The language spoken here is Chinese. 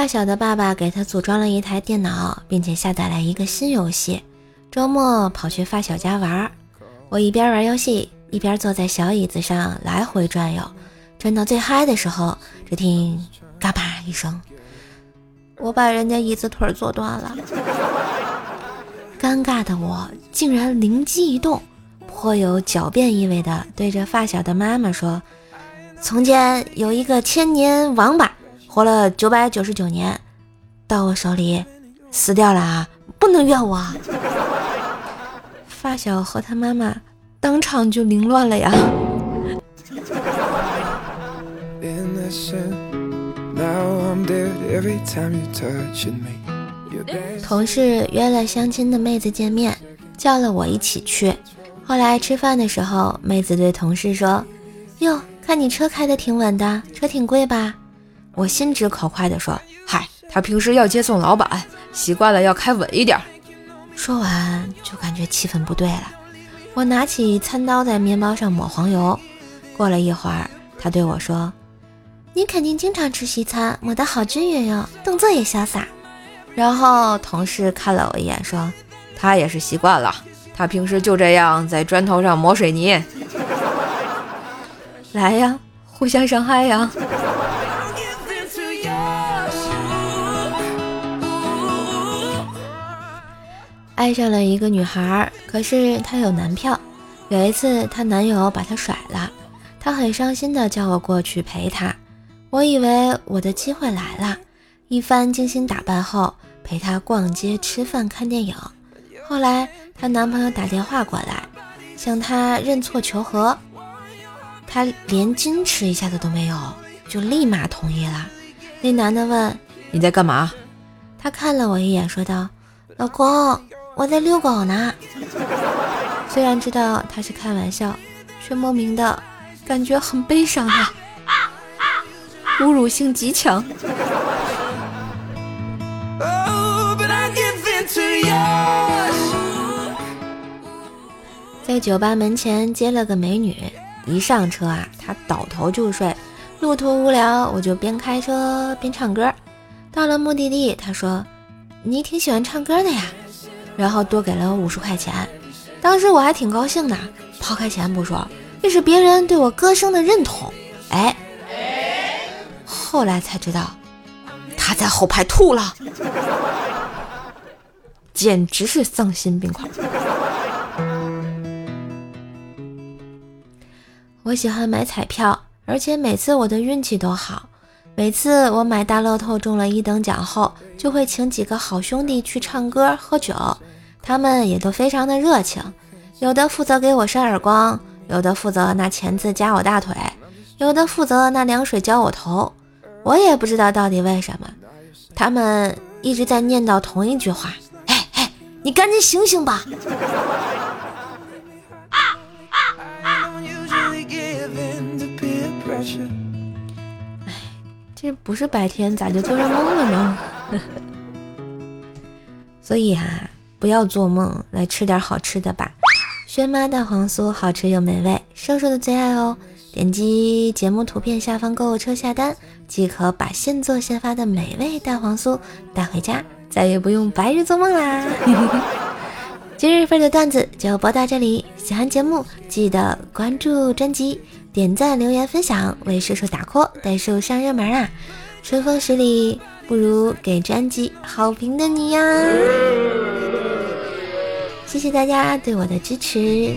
发小的爸爸给他组装了一台电脑，并且下载了一个新游戏。周末跑去发小家玩，我一边玩游戏，一边坐在小椅子上来回转悠。转到最嗨的时候，只听嘎巴一声，我把人家椅子腿坐断了。尴尬的我竟然灵机一动，颇有狡辩意味的对着发小的妈妈说：“从前有一个千年王八，活了九百九十九年，到我手里死掉了啊！不能怨我。”发小和他妈妈当场就凌乱了呀。同事约了相亲的妹子见面，叫了我一起去。后来吃饭的时候，妹子对同事说：“哟，看你车开的挺稳的，车挺贵吧？”我心直口快地说：“嗨，他平时要接送老板，习惯了要开稳一点。”说完就感觉气氛不对了。我拿起餐刀在面包上抹黄油。过了一会儿，他对我说。你肯定经常吃西餐，抹得好均匀哟，动作也潇洒。然后同事看了我一眼，说：“他也是习惯了，他平时就这样在砖头上抹水泥。来呀，互相伤害呀！”爱上了一个女孩，可是她有男票。有一次，她男友把她甩了，她很伤心的叫我过去陪她。我以为我的机会来了，一番精心打扮后，陪她逛街、吃饭、看电影。后来她男朋友打电话过来，向她认错求和，她连矜持一下子都没有，就立马同意了。那男的问：“你在干嘛？”她看了我一眼，说道：“老公，我在遛狗呢。”虽然知道他是开玩笑，却莫名的感觉很悲伤啊。侮辱性极强。在酒吧门前接了个美女，一上车啊，她倒头就睡。路途无聊，我就边开车边唱歌。到了目的地，她说：“你挺喜欢唱歌的呀。”然后多给了我五十块钱。当时我还挺高兴的，抛开钱不说，这是别人对我歌声的认同。哎。后来才知道，他在后排吐了，简直是丧心病狂。我喜欢买彩票，而且每次我的运气都好。每次我买大乐透中了一等奖后，就会请几个好兄弟去唱歌喝酒，他们也都非常的热情，有的负责给我扇耳光，有的负责拿钳子夹我大腿，有的负责拿凉水浇我头。我也不知道到底为什么，他们一直在念叨同一句话：“哎哎，你赶紧醒醒吧！”，这不是白天咋就做上梦了呢？所以啊，不要做梦，来吃点好吃的吧。轩妈蛋黄酥好吃又美味，瘦瘦的最爱哦。点击节目图片下方购物车下单，即可把现做现发的美味蛋黄酥带回家，再也不用白日做梦啦！今日份的段子就播到这里，喜欢节目记得关注专辑、点赞、留言、分享，为叔叔打 call，带叔上热门啊！春风十里不如给专辑好评的你呀！谢谢大家对我的支持。